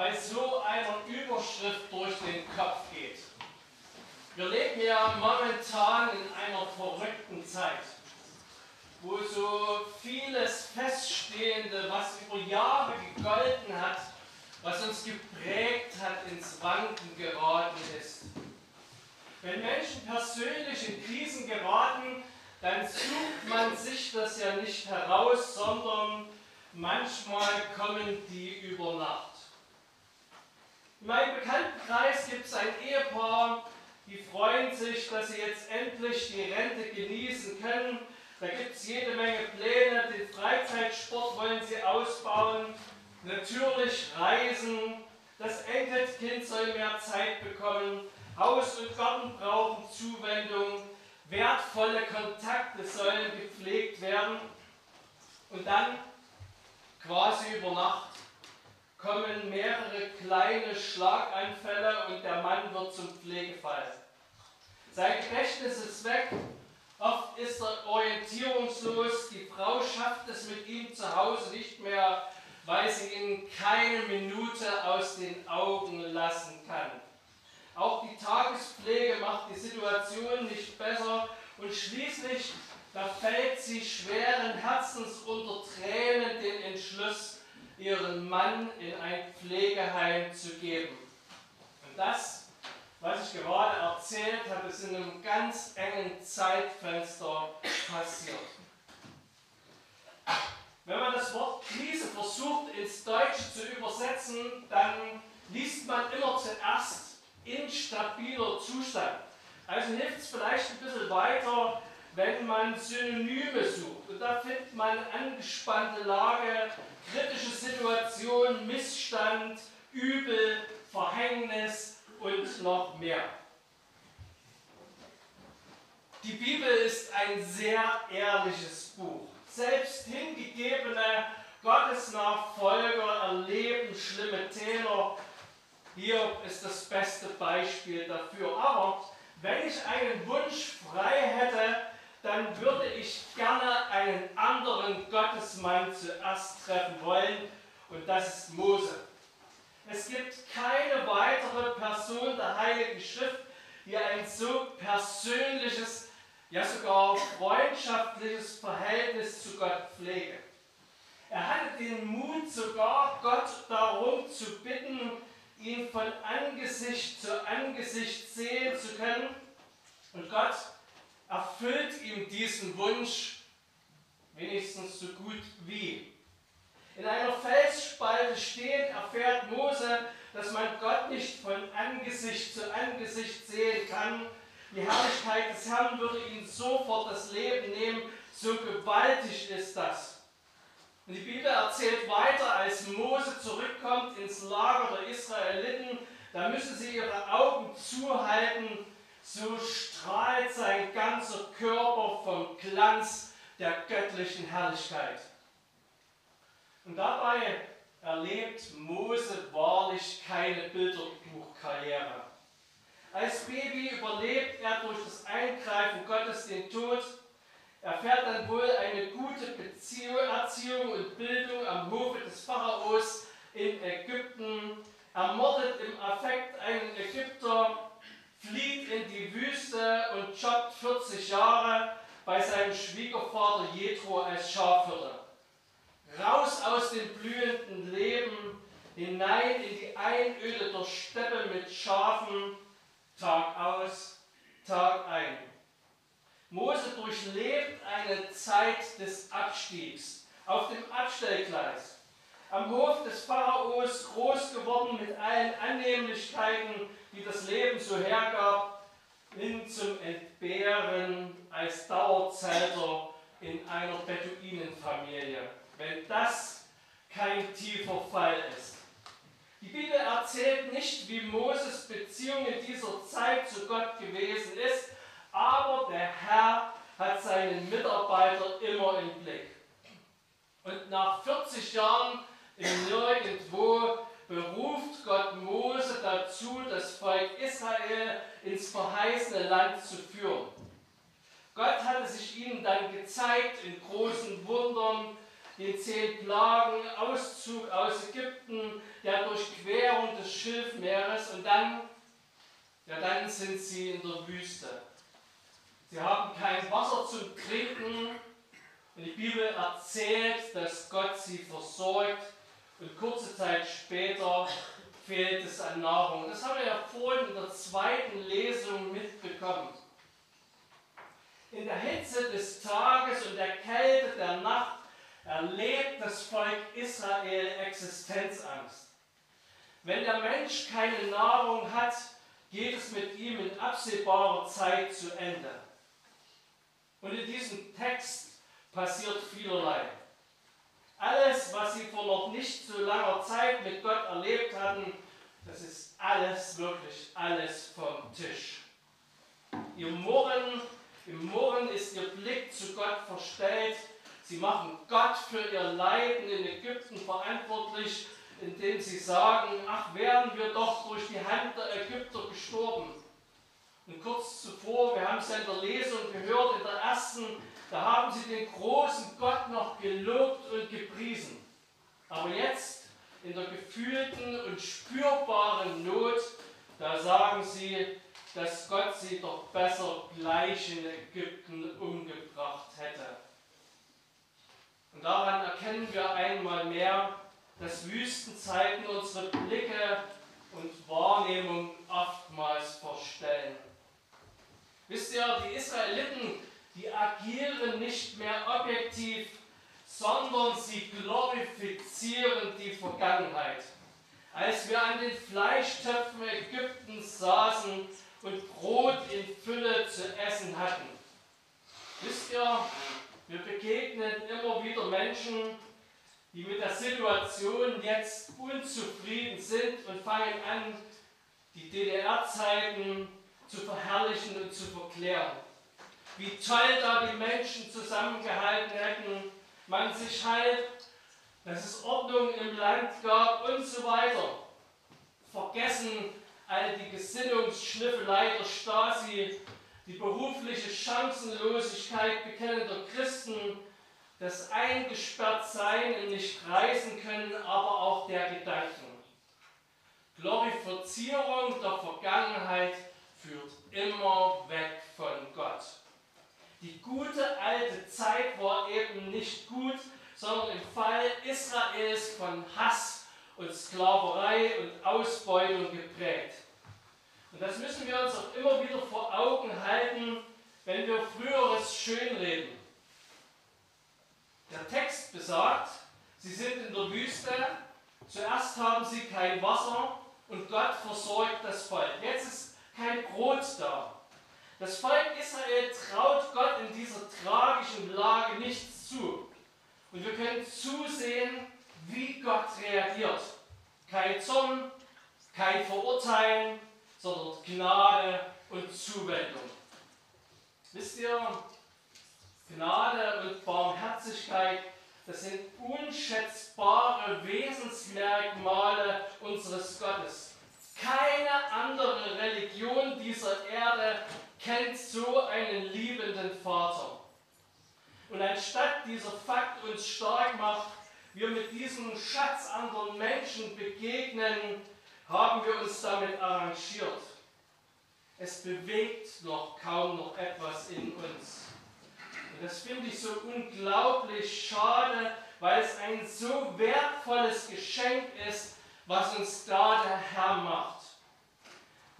Bei so einer Überschrift durch den Kopf geht. Wir leben ja momentan in einer verrückten Zeit, wo so vieles Feststehende, was über Jahre gegolten hat, was uns geprägt hat, ins Wanken geraten ist. Wenn Menschen persönlich in Krisen geraten, dann sucht man sich das ja nicht heraus, sondern manchmal kommen die über Nacht. In meinem Bekanntenkreis gibt es ein Ehepaar, die freuen sich, dass sie jetzt endlich die Rente genießen können. Da gibt es jede Menge Pläne, den Freizeitsport wollen sie ausbauen, natürlich Reisen, das Enkelkind soll mehr Zeit bekommen, Haus und Garten brauchen Zuwendung, wertvolle Kontakte sollen gepflegt werden und dann quasi über Nacht kommen mehrere kleine Schlaganfälle und der Mann wird zum Pflegefall. Sein Gedächtnis ist weg, oft ist er orientierungslos, die Frau schafft es mit ihm zu Hause nicht mehr, weil sie ihn keine Minute aus den Augen lassen kann. Auch die Tagespflege macht die Situation nicht besser und schließlich da fällt sie schweren Herzens unter Tränen den Entschluss, ihren Mann in ein Pflegeheim zu geben. Und das, was ich gerade erzählt habe, ist in einem ganz engen Zeitfenster passiert. Wenn man das Wort Krise versucht ins Deutsche zu übersetzen, dann liest man immer zuerst instabiler Zustand. Also hilft es vielleicht ein bisschen weiter, wenn man Synonyme sucht. Und da findet man angespannte Lage, kritische Situation, Missstand, Übel, Verhängnis und noch mehr. Die Bibel ist ein sehr ehrliches Buch. Selbst hingegebene Gottesnachfolger erleben schlimme Täler. Hier ist das beste Beispiel dafür. Aber wenn ich einen Wunsch frei hätte, dann würde ich gerne einen anderen Gottesmann zuerst treffen wollen und das ist Mose. Es gibt keine weitere Person der Heiligen Schrift, die ein so persönliches, ja sogar freundschaftliches Verhältnis zu Gott pflege. Er hatte den Mut sogar, Gott darum zu bitten, ihn von Angesicht zu Angesicht sehen zu können. Und Gott erfüllt ihm diesen Wunsch wenigstens so gut wie. In einer Felsspalte stehend erfährt Mose, dass man Gott nicht von Angesicht zu Angesicht sehen kann. Die Herrlichkeit des Herrn würde ihn sofort das Leben nehmen. So gewaltig ist das. Und die Bibel erzählt weiter, als Mose zurückkommt ins Lager der Israeliten, da müssen sie ihre Augen zuhalten so strahlt sein ganzer Körper vom Glanz der göttlichen Herrlichkeit. Und dabei erlebt Mose wahrlich keine Bilderbuchkarriere. Als Baby überlebt er durch das Eingreifen Gottes den Tod, erfährt dann wohl eine gute Beziehung, Erziehung und Bildung am Hofe des Pharaos in Ägypten, ermordet im Affekt einen Ägypter, flieht in die Wüste und jobbt 40 Jahre bei seinem Schwiegervater Jethro als Schafhirte. Raus aus dem blühenden Leben, hinein in die Einöde der Steppe mit Schafen, Tag aus, Tag ein. Mose durchlebt eine Zeit des Abstiegs auf dem Abstellgleis. Am Hof des Pharaos groß geworden mit allen Annehmlichkeiten, die das Leben so hergab, hin zum Entbehren als Dauerzelter in einer Beduinenfamilie. Wenn das kein tiefer Fall ist. Die erzählt nicht, wie Moses Beziehung in dieser Zeit zu Gott gewesen ist, aber der Herr hat seinen Mitarbeiter immer im Blick. Und nach 40 Jahren Nirgendwo beruft Gott Mose dazu, das Volk Israel ins verheißene Land zu führen. Gott hatte sich ihnen dann gezeigt in großen Wundern, den zehn Plagen, Auszug aus Ägypten, der Durchquerung des Schilfmeeres und dann, ja, dann sind sie in der Wüste. Sie haben kein Wasser zum Trinken und die Bibel erzählt, dass Gott sie versorgt und kurze Zeit später fehlt es an Nahrung. Das haben wir ja vorhin in der zweiten Lesung mitbekommen. In der Hitze des Tages und der Kälte der Nacht erlebt das Volk Israel Existenzangst. Wenn der Mensch keine Nahrung hat, geht es mit ihm in absehbarer Zeit zu Ende. Und in diesem Text passiert vielerlei. Alles, was sie vor noch nicht so langer Zeit mit Gott erlebt hatten, das ist alles, wirklich alles vom Tisch. Ihr Murren, im Murren ist ihr Blick zu Gott verstellt. Sie machen Gott für ihr Leiden in Ägypten verantwortlich, indem sie sagen, ach, wären wir doch durch die Hand der Ägypter gestorben. Und kurz zuvor, wir haben es ja in der Lesung gehört, in der ersten da haben sie den großen Gott noch gelobt und gepriesen. Aber jetzt, in der gefühlten und spürbaren Not, da sagen sie, dass Gott sie doch besser gleich in Ägypten umgebracht hätte. Und daran erkennen wir einmal mehr, dass Wüstenzeiten unsere Blicke und Wahrnehmung oftmals verstellen. Wisst ihr, die Israeliten die agieren nicht mehr objektiv, sondern sie glorifizieren die Vergangenheit. Als wir an den Fleischtöpfen Ägyptens saßen und Brot in Fülle zu essen hatten. Wisst ihr, wir begegnen immer wieder Menschen, die mit der Situation jetzt unzufrieden sind und fangen an, die DDR-Zeiten zu verherrlichen und zu verklären wie toll da die Menschen zusammengehalten hätten, man sich halt, dass es Ordnung im Land gab und so weiter. Vergessen all die Gesinnungsschnüffelei der Stasi, die berufliche Chancenlosigkeit bekennender Christen, das Eingesperrtsein und nicht reisen können, aber auch der Gedanken. Glorifizierung der Vergangenheit führt immer weg von Gott. Die gute alte Zeit war eben nicht gut, sondern im Fall Israels von Hass und Sklaverei und Ausbeutung geprägt. Und das müssen wir uns auch immer wieder vor Augen halten, wenn wir Früheres schönreden. Der Text besagt, sie sind in der Wüste, zuerst haben sie kein Wasser und Gott versorgt das Volk. Jetzt ist kein Brot da. Das Volk Israel traut Gott in dieser tragischen Lage nichts zu. Und wir können zusehen, wie Gott reagiert. Kein Zorn, kein Verurteilen, sondern Gnade und Zuwendung. Wisst ihr, Gnade und Barmherzigkeit, das sind unschätzbare Wesensmerkmale unseres Gottes. Keine andere Religion dieser Erde kennt so einen liebenden Vater. Und anstatt dieser Fakt uns stark macht, wir mit diesem Schatz anderen Menschen begegnen, haben wir uns damit arrangiert. Es bewegt noch kaum noch etwas in uns. Und das finde ich so unglaublich schade, weil es ein so wertvolles Geschenk ist, was uns da der Herr macht.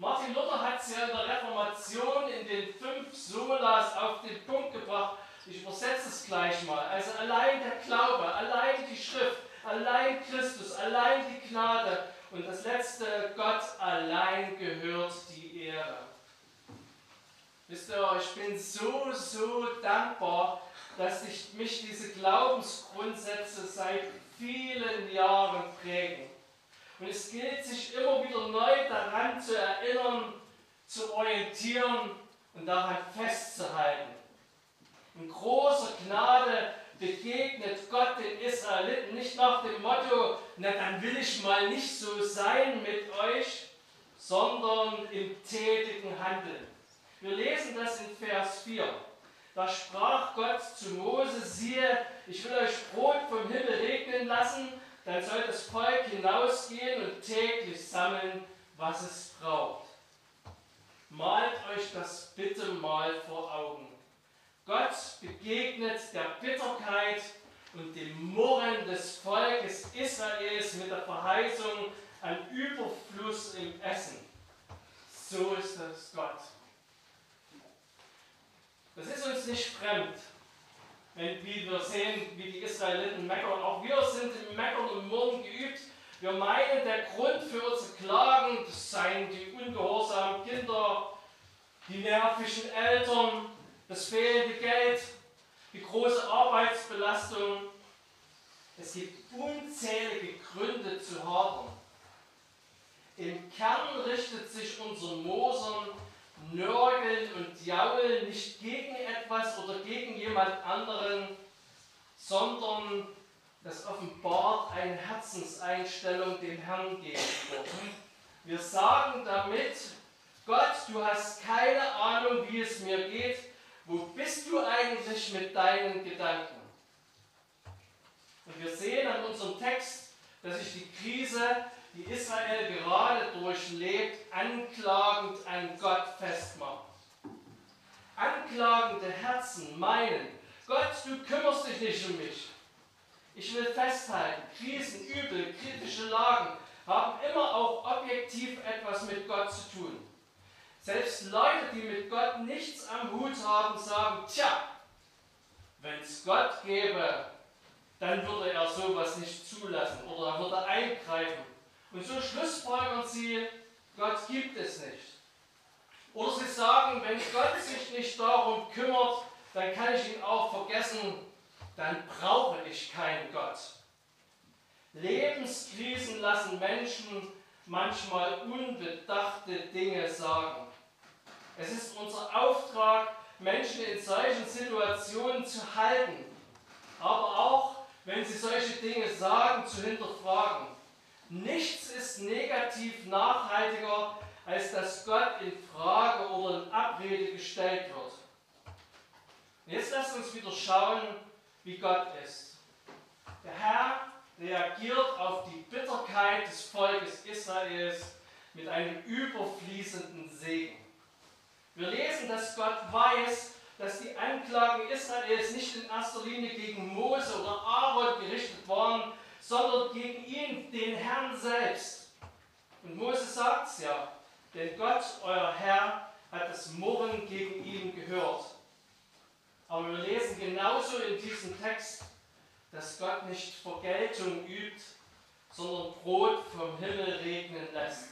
Martin Luther hat es ja in der Reformation in den fünf Solas auf den Punkt gebracht. Ich übersetze es gleich mal. Also allein der Glaube, allein die Schrift, allein Christus, allein die Gnade und das letzte, Gott allein gehört die Ehre. Wisst ihr, ich bin so, so dankbar, dass ich mich diese Glaubensgrundsätze seit vielen Jahren prägen. Und es gilt, sich immer wieder neu daran zu erinnern, zu orientieren und daran festzuhalten. In großer Gnade begegnet Gott den Israeliten nicht nach dem Motto, na dann will ich mal nicht so sein mit euch, sondern im tätigen Handeln. Wir lesen das in Vers 4. Da sprach Gott zu Mose, siehe, ich will euch Brot vom Himmel regnen lassen, dann soll das Volk hinausgehen und täglich sammeln, was es braucht. Malt euch das bitte mal vor Augen. Gott begegnet der Bitterkeit und dem Murren des Volkes Israels mit der Verheißung an Überfluss im Essen. So ist das Gott. Das ist uns nicht fremd, wenn wir sehen, wie die Israeliten meckern. Auch wir sind im Meckern und Murren geübt. Wir meinen, der Grund für unsere Klagen, das seien die ungehorsamen Kinder, die nervigen Eltern, das fehlende Geld, die große Arbeitsbelastung. Es gibt unzählige Gründe zu hadern. Im Kern richtet sich unser Mosern, Nörgeln und Jaulen nicht gegen etwas oder gegen jemand anderen, sondern das offenbart eine Herzenseinstellung dem Herrn gegenüber. Wir sagen damit, Gott, du hast keine Ahnung, wie es mir geht. Wo bist du eigentlich mit deinen Gedanken? Und wir sehen an unserem Text, dass sich die Krise, die Israel gerade durchlebt, anklagend an Gott festmacht. Anklagende Herzen meinen, Gott, du kümmerst dich nicht um mich. Ich will festhalten, Krisen, Übel, kritische Lagen haben immer auch objektiv etwas mit Gott zu tun. Selbst Leute, die mit Gott nichts am Hut haben, sagen, tja, wenn es Gott gäbe, dann würde er sowas nicht zulassen oder er würde eingreifen. Und so schlussfolgern sie, Gott gibt es nicht. Oder sie sagen, wenn Gott sich nicht darum kümmert, dann kann ich ihn auch vergessen, dann brauche ich keinen Gott. Lebenskrisen lassen Menschen manchmal unbedachte Dinge sagen. Es ist unser Auftrag, Menschen in solchen Situationen zu halten, aber auch, wenn sie solche Dinge sagen, zu hinterfragen. Nichts ist negativ nachhaltiger, als dass Gott in Frage oder in Abrede gestellt wird. Jetzt lasst uns wieder schauen, wie Gott ist. Der Herr reagiert auf die Bitterkeit des Volkes Israels mit einem überfließenden Segen. Wir lesen, dass Gott weiß, dass die Anklagen Israels nicht in erster Linie gegen Mose oder Aaron gerichtet waren, sondern gegen ihn, den Herrn selbst. Und Mose sagt es ja, denn Gott, euer Herr, hat das Murren gegen ihn gehört. Aber wir lesen genauso in diesem Text, dass Gott nicht Vergeltung übt, sondern Brot vom Himmel regnen lässt.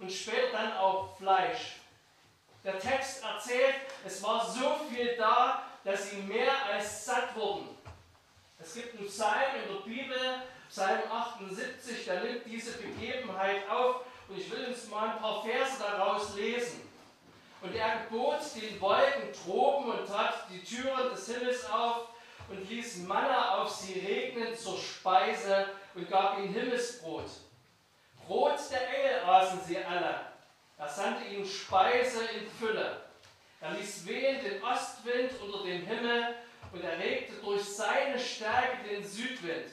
Und später dann auch Fleisch. Der Text erzählt, es war so viel da, dass sie mehr als satt wurden. Es gibt einen Psalm in der Bibel, Psalm 78, der nimmt diese Begebenheit auf und ich will uns mal ein paar Verse daraus lesen. Und er gebot den Wolken die Türen des Himmels auf und ließ Manna auf sie regnen zur Speise und gab ihnen Himmelsbrot. Brot der Engel aßen sie alle er sandte ihnen Speise in Fülle. Er ließ wehen den Ostwind unter dem Himmel und erregte durch seine Stärke den Südwind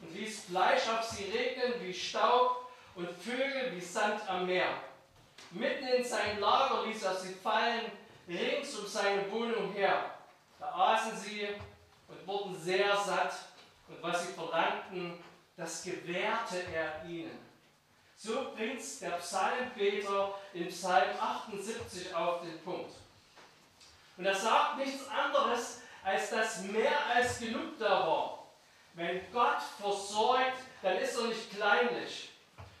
und ließ Fleisch auf sie regnen wie Staub und Vögel wie Sand am Meer. Mitten in sein Lager ließ er sie fallen, rings um seine Wohnung her. Da aßen sie und wurden sehr satt, und was sie verlangten, das gewährte er ihnen. So bringt der Psalmbeter in Psalm 78 auf den Punkt. Und er sagt nichts anderes, als dass mehr als genug da war. Wenn Gott versorgt, dann ist er nicht kleinlich.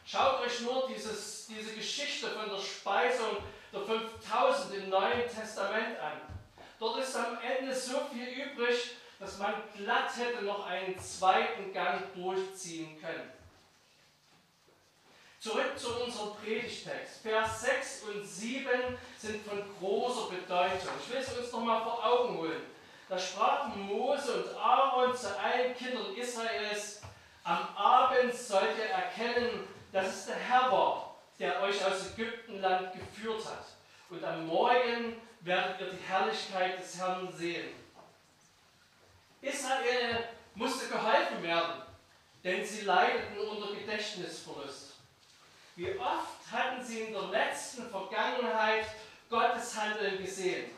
Schaut euch nur dieses, diese Geschichte von der Speisung der 5000 im Neuen Testament an. Dort ist am Ende so viel übrig, dass man glatt hätte noch einen zweiten Gang durchziehen können. Zurück zu unserem Predigtext. Vers 6 und 7 sind von großer Bedeutung. Ich will es uns nochmal vor Augen holen. Da sprachen Mose und Aaron zu allen Kindern Israels, am Abend sollt ihr erkennen, dass es der Herr war, der euch aus Ägyptenland geführt hat. Und am Morgen werdet ihr die Herrlichkeit des Herrn sehen. Israel musste geholfen werden, denn sie leideten unter Gedächtnisverlust. Wie oft hatten sie in der letzten Vergangenheit Gottes Handeln gesehen?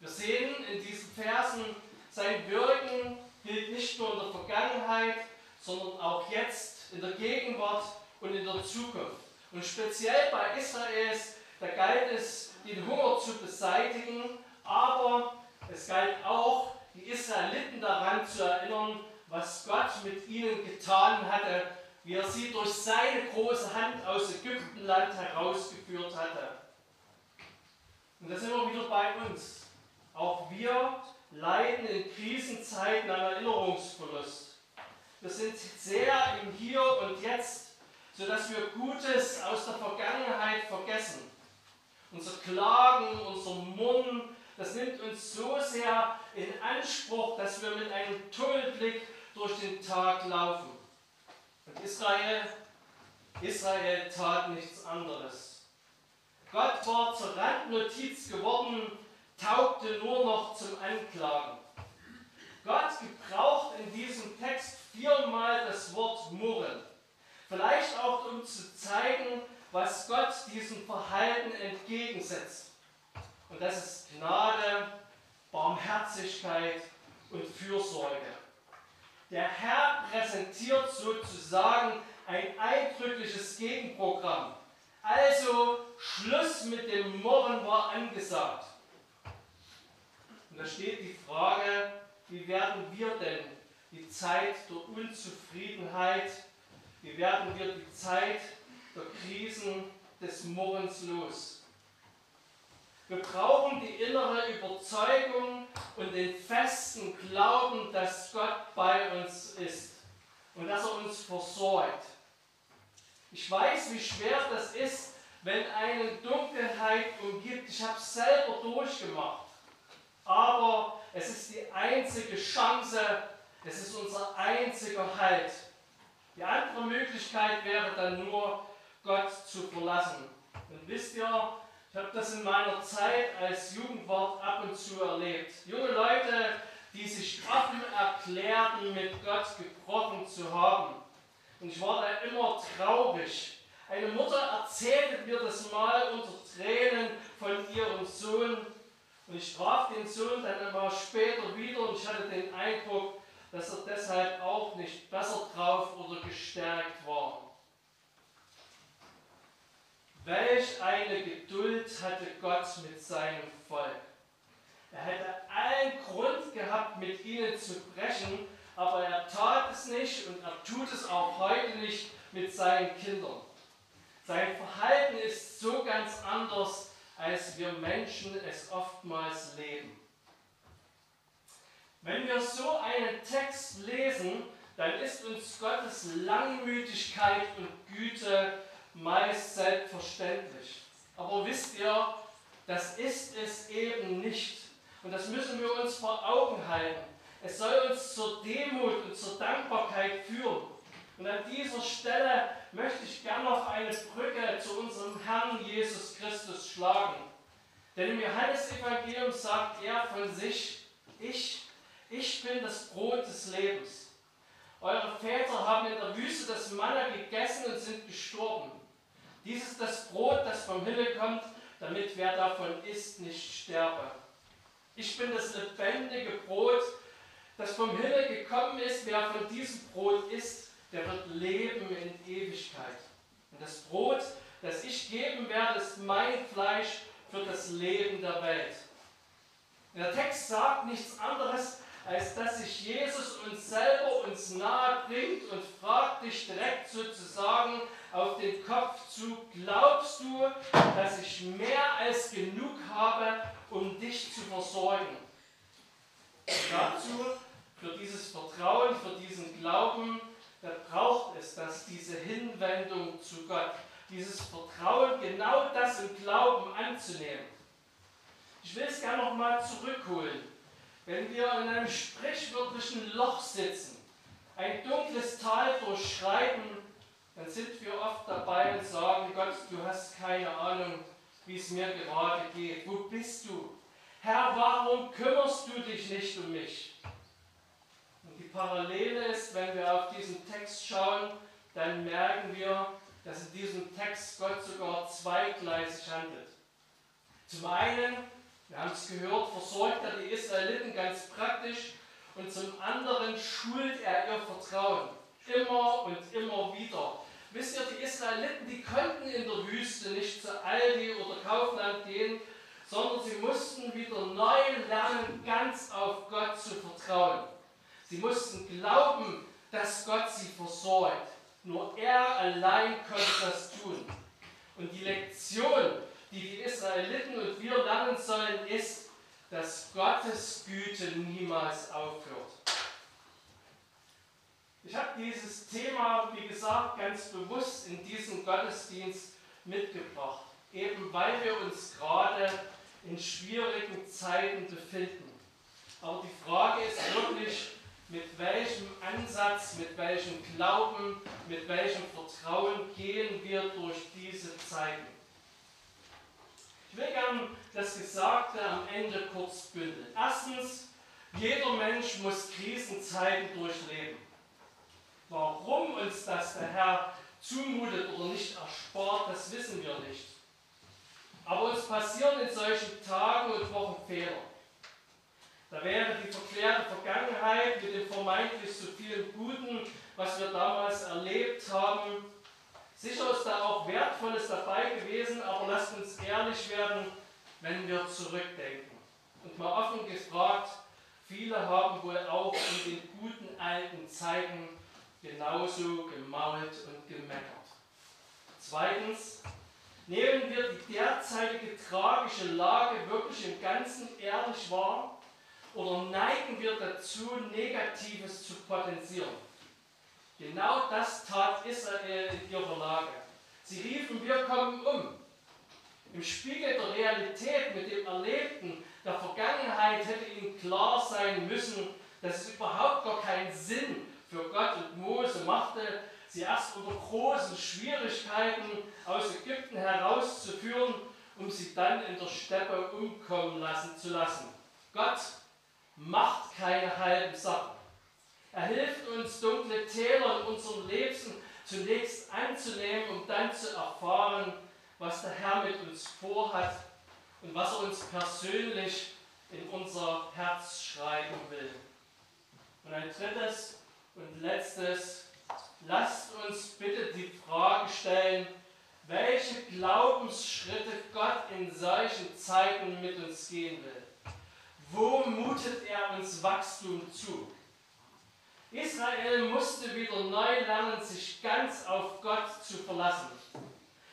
Wir sehen in diesen Versen, sein Wirken gilt nicht nur in der Vergangenheit, sondern auch jetzt, in der Gegenwart und in der Zukunft. Und speziell bei Israels, da galt es, den Hunger zu beseitigen, aber es galt auch, die Israeliten daran zu erinnern, was Gott mit ihnen getan hatte wie er sie durch seine große Hand aus Ägyptenland herausgeführt hatte. Und da sind wir wieder bei uns. Auch wir leiden in Krisenzeiten an Erinnerungsverlust. Wir sind sehr im Hier und Jetzt, sodass wir Gutes aus der Vergangenheit vergessen. Unser Klagen, unser Murren, das nimmt uns so sehr in Anspruch, dass wir mit einem Tunnelblick durch den Tag laufen. Und Israel, Israel tat nichts anderes. Gott war zur Randnotiz geworden, taugte nur noch zum Anklagen. Gott gebraucht in diesem Text viermal das Wort murren. Vielleicht auch, um zu zeigen, was Gott diesem Verhalten entgegensetzt. Und das ist Gnade, Barmherzigkeit und Fürsorge. Der Herr präsentiert sozusagen ein eindrückliches Gegenprogramm. Also Schluss mit dem Murren war angesagt. Und da steht die Frage, wie werden wir denn die Zeit der Unzufriedenheit, wie werden wir die Zeit der Krisen des Murrens los? Wir brauchen die innere Überzeugung und den festen Glauben, dass Gott bei uns ist und dass er uns versorgt. Ich weiß, wie schwer das ist, wenn eine Dunkelheit umgibt. Ich habe es selber durchgemacht. Aber es ist die einzige Chance, es ist unser einziger Halt. Die andere Möglichkeit wäre dann nur, Gott zu verlassen. Und wisst ihr, ich habe das in meiner Zeit als Jugendwart ab und zu erlebt. Junge Leute, die sich offen erklärten, mit Gott gebrochen zu haben. Und ich war da immer traurig. Eine Mutter erzählte mir das mal unter Tränen von ihrem Sohn. Und ich traf den Sohn dann einmal später wieder und ich hatte den Eindruck, dass er deshalb auch nicht besser drauf oder gestärkt war. Welch eine Geduld hatte Gott mit seinem Volk. Er hätte allen Grund gehabt, mit ihnen zu brechen, aber er tat es nicht und er tut es auch heute nicht mit seinen Kindern. Sein Verhalten ist so ganz anders, als wir Menschen es oftmals leben. Wenn wir so einen Text lesen, dann ist uns Gottes Langmütigkeit und Güte meist selbstverständlich. Aber wisst ihr, das ist es eben nicht. Und das müssen wir uns vor Augen halten. Es soll uns zur Demut und zur Dankbarkeit führen. Und an dieser Stelle möchte ich gerne noch eine Brücke zu unserem Herrn Jesus Christus schlagen. Denn im Johannesevangelium sagt er von sich, ich, ich bin das Brot des Lebens. Eure Väter haben in der Wüste das Manna gegessen und sind gestorben. Dies ist das Brot, das vom Himmel kommt, damit wer davon isst, nicht sterbe. Ich bin das lebendige Brot, das vom Himmel gekommen ist. Wer von diesem Brot isst, der wird leben in Ewigkeit. Und das Brot, das ich geben werde, ist mein Fleisch für das Leben der Welt. Der Text sagt nichts anderes, als dass sich Jesus uns selber uns nahe bringt und fragt dich direkt sozusagen, auf den Kopf zu, glaubst du, dass ich mehr als genug habe, um dich zu versorgen? Dazu, für dieses Vertrauen, für diesen Glauben, da braucht es dass diese Hinwendung zu Gott, dieses Vertrauen, genau das im Glauben anzunehmen. Ich will es gerne nochmal zurückholen. Wenn wir in einem sprichwörtlichen Loch sitzen, ein dunkles Tal durchschreiten, dann sind wir oft dabei und sagen, Gott, du hast keine Ahnung, wie es mir gerade geht. Wo bist du? Herr, warum kümmerst du dich nicht um mich? Und die Parallele ist, wenn wir auf diesen Text schauen, dann merken wir, dass in diesem Text Gott sogar zweigleisig handelt. Zum einen, wir haben es gehört, versorgt er die Israeliten ganz praktisch und zum anderen schult er ihr Vertrauen. Immer und immer wieder. Wisst ihr, die Israeliten, die konnten in der Wüste nicht zu Aldi oder Kaufland gehen, sondern sie mussten wieder neu lernen, ganz auf Gott zu vertrauen. Sie mussten glauben, dass Gott sie versorgt. Nur er allein konnte das tun. Und die Lektion, die Israeliten und wir lernen sollen, ist, dass Gottes Güte niemals aufhört. Ich habe dieses Thema, wie gesagt, ganz bewusst in diesem Gottesdienst mitgebracht, eben weil wir uns gerade in schwierigen Zeiten befinden. Aber die Frage ist wirklich, mit welchem Ansatz, mit welchem Glauben, mit welchem Vertrauen gehen wir durch diese Zeiten. Ich will gern das Gesagte am Ende kurz bündeln. Erstens, jeder Mensch muss Krisenzeiten durchleben. Warum uns das der Herr zumutet oder nicht erspart, das wissen wir nicht. Aber uns passieren in solchen Tagen und Wochen Fehler. Da wäre die verklärte Vergangenheit mit dem vermeintlich so vielen Guten, was wir damals erlebt haben. Sicher ist da auch Wertvolles dabei gewesen, aber lasst uns ehrlich werden, wenn wir zurückdenken. Und mal offen gefragt, viele haben wohl auch in den guten alten Zeiten genauso gemault und gemeckert. Zweitens, nehmen wir die derzeitige tragische Lage wirklich im Ganzen ehrlich wahr oder neigen wir dazu, Negatives zu potenzieren? Genau das tat Israel in ihrer Lage. Sie riefen, wir kommen um. Im Spiegel der Realität mit dem Erlebten der Vergangenheit hätte ihnen klar sein müssen, dass es überhaupt gar keinen Sinn für Gott und Mose machte, sie erst unter großen Schwierigkeiten aus Ägypten herauszuführen, um sie dann in der Steppe umkommen lassen zu lassen. Gott macht keine halben Sachen. Er hilft uns, dunkle Täler in unserem Leben zunächst anzunehmen, um dann zu erfahren, was der Herr mit uns vorhat und was er uns persönlich in unser Herz schreiben will. Und ein drittes und letztes, lasst uns bitte die Frage stellen, welche Glaubensschritte Gott in solchen Zeiten mit uns gehen will. Wo mutet er uns Wachstum zu? Israel musste wieder neu lernen, sich ganz auf Gott zu verlassen.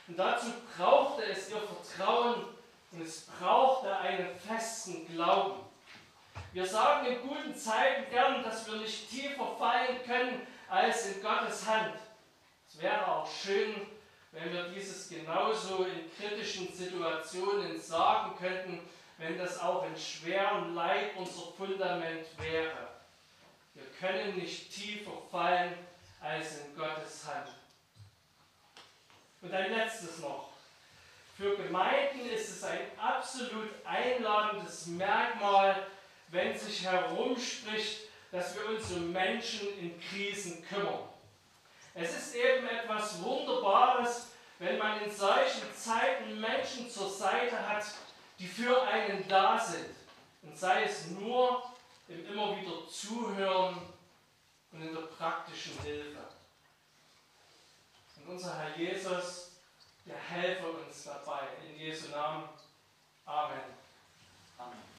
Und dazu brauchte es ihr Vertrauen und es brauchte einen festen Glauben. Wir sagen in guten Zeiten gern, dass wir nicht tiefer fallen können als in Gottes Hand. Es wäre auch schön, wenn wir dieses genauso in kritischen Situationen sagen könnten, wenn das auch in schwerem Leid unser Fundament wäre. Wir können nicht tiefer fallen als in Gottes Hand. Und ein letztes noch. Für Gemeinden ist es ein absolut einladendes Merkmal, wenn sich herumspricht, dass wir uns um Menschen in Krisen kümmern. Es ist eben etwas Wunderbares, wenn man in solchen Zeiten Menschen zur Seite hat, die für einen da sind. Und sei es nur im immer wieder Zuhören und in der praktischen Hilfe. Und unser Herr Jesus, der helfe uns dabei. In Jesu Namen. Amen.